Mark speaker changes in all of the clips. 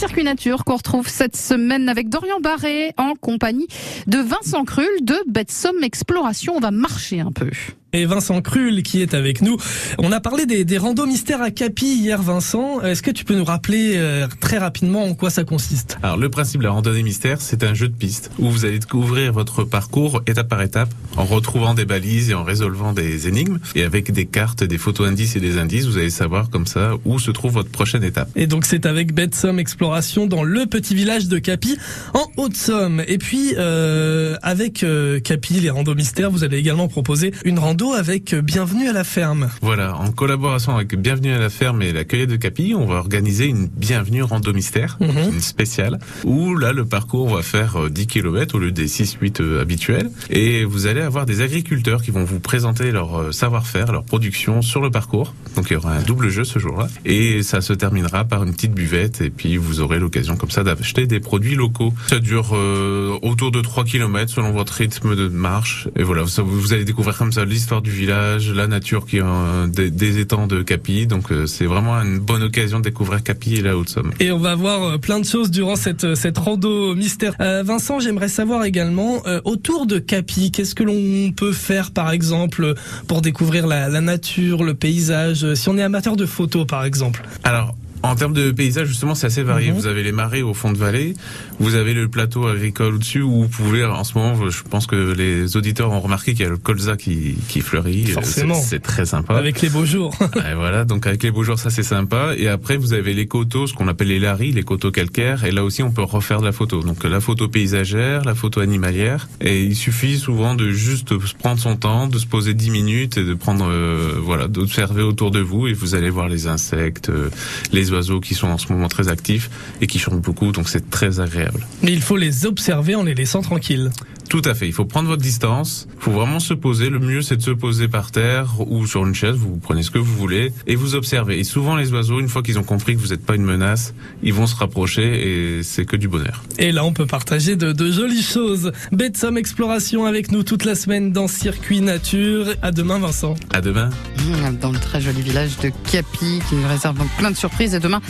Speaker 1: Circuit Nature qu'on retrouve cette semaine avec Dorian Barré en compagnie de Vincent Krull de Betsom Exploration. On va marcher un peu
Speaker 2: et Vincent Krull qui est avec nous. On a parlé des, des randos mystères à Capi hier, Vincent. Est-ce que tu peux nous rappeler euh, très rapidement en quoi ça consiste?
Speaker 3: Alors le principe de la randonnée mystère, c'est un jeu de piste où vous allez découvrir votre parcours étape par étape en retrouvant des balises et en résolvant des énigmes et avec des cartes, des photos indices et des indices, vous allez savoir comme ça où se trouve votre prochaine étape.
Speaker 2: Et donc c'est avec Betsom Exploration dans le petit village de Capi en Haute-Somme. Et puis euh, avec euh, Capi, les randos mystères, vous allez également proposer une rando avec Bienvenue à la ferme.
Speaker 3: Voilà, en collaboration avec Bienvenue à la ferme et la cueillette de Capille, on va organiser une Bienvenue rando mystère, mhm. une spéciale, où là le parcours va faire 10 euh, km au lieu des 6-8 euh, habituels. Et vous allez avoir des agriculteurs qui vont vous présenter leur euh, savoir-faire, leur production sur le parcours. Donc il y aura un double jeu ce jour-là. Et ça se terminera par une petite buvette et puis vous aurez l'occasion comme ça d'acheter des produits locaux. Ça dure autour de 3 km selon votre rythme de marche. Et voilà, vous allez découvrir comme ça l'histoire du village, la nature qui a des, étangs de Capi. Donc euh, c'est vraiment une bonne occasion de découvrir Capi et la Haute-Somme.
Speaker 2: Et on va voir euh, plein de choses durant cette euh, cette rando mystère. Vincent, j'aimerais savoir également autour de Capi, qu'est-ce que l'on peut faire par exemple pour découvrir la, la nature, le paysage, si on est amateur de photos par exemple?
Speaker 3: Alors en termes de paysage, justement, c'est assez varié. Mhm. Vous avez les marais au fond de vallée, vous avez le plateau agricole au-dessus où vous pouvez, en ce moment, je pense que les auditeurs ont remarqué qu'il y a le colza qui, qui fleurit.
Speaker 2: Forcément.
Speaker 3: C'est très sympa.
Speaker 2: Avec les beaux jours.
Speaker 3: et voilà, donc avec les beaux jours, ça c'est sympa. Et après, vous avez les coteaux, ce qu'on appelle les laris, les coteaux calcaires. Et là aussi, on peut refaire de la photo. Donc la photo paysagère, la photo animalière. Et il suffit souvent de juste prendre son temps, de se poser 10 minutes et de prendre, euh, voilà, d'observer autour de vous et vous allez voir les insectes, euh, oiseaux qui sont en ce moment très actifs et qui chantent beaucoup, donc c'est très agréable.
Speaker 2: Mais il faut les observer en les laissant tranquilles.
Speaker 3: Tout à fait. Il faut prendre votre distance. Il faut vraiment se poser. Le mieux, c'est de se poser par terre ou sur une chaise. Vous prenez ce que vous voulez et vous observez. Et souvent, les oiseaux, une fois qu'ils ont compris que vous n'êtes pas une menace, ils vont se rapprocher et c'est que du bonheur.
Speaker 2: Et là, on peut partager de, de jolies choses. Betsom Exploration avec nous toute la semaine dans Circuit Nature. À demain, Vincent.
Speaker 3: À demain.
Speaker 1: Mmh, dans le très joli village de Capi qui nous réserve donc plein de surprises. Et demain,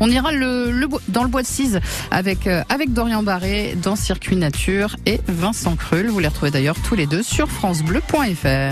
Speaker 1: on ira le, le dans le bois de Cise avec, euh, avec Dorian Barré dans Circuit Nature et Vous les retrouvez d'ailleurs tous les deux sur francebleu.fr.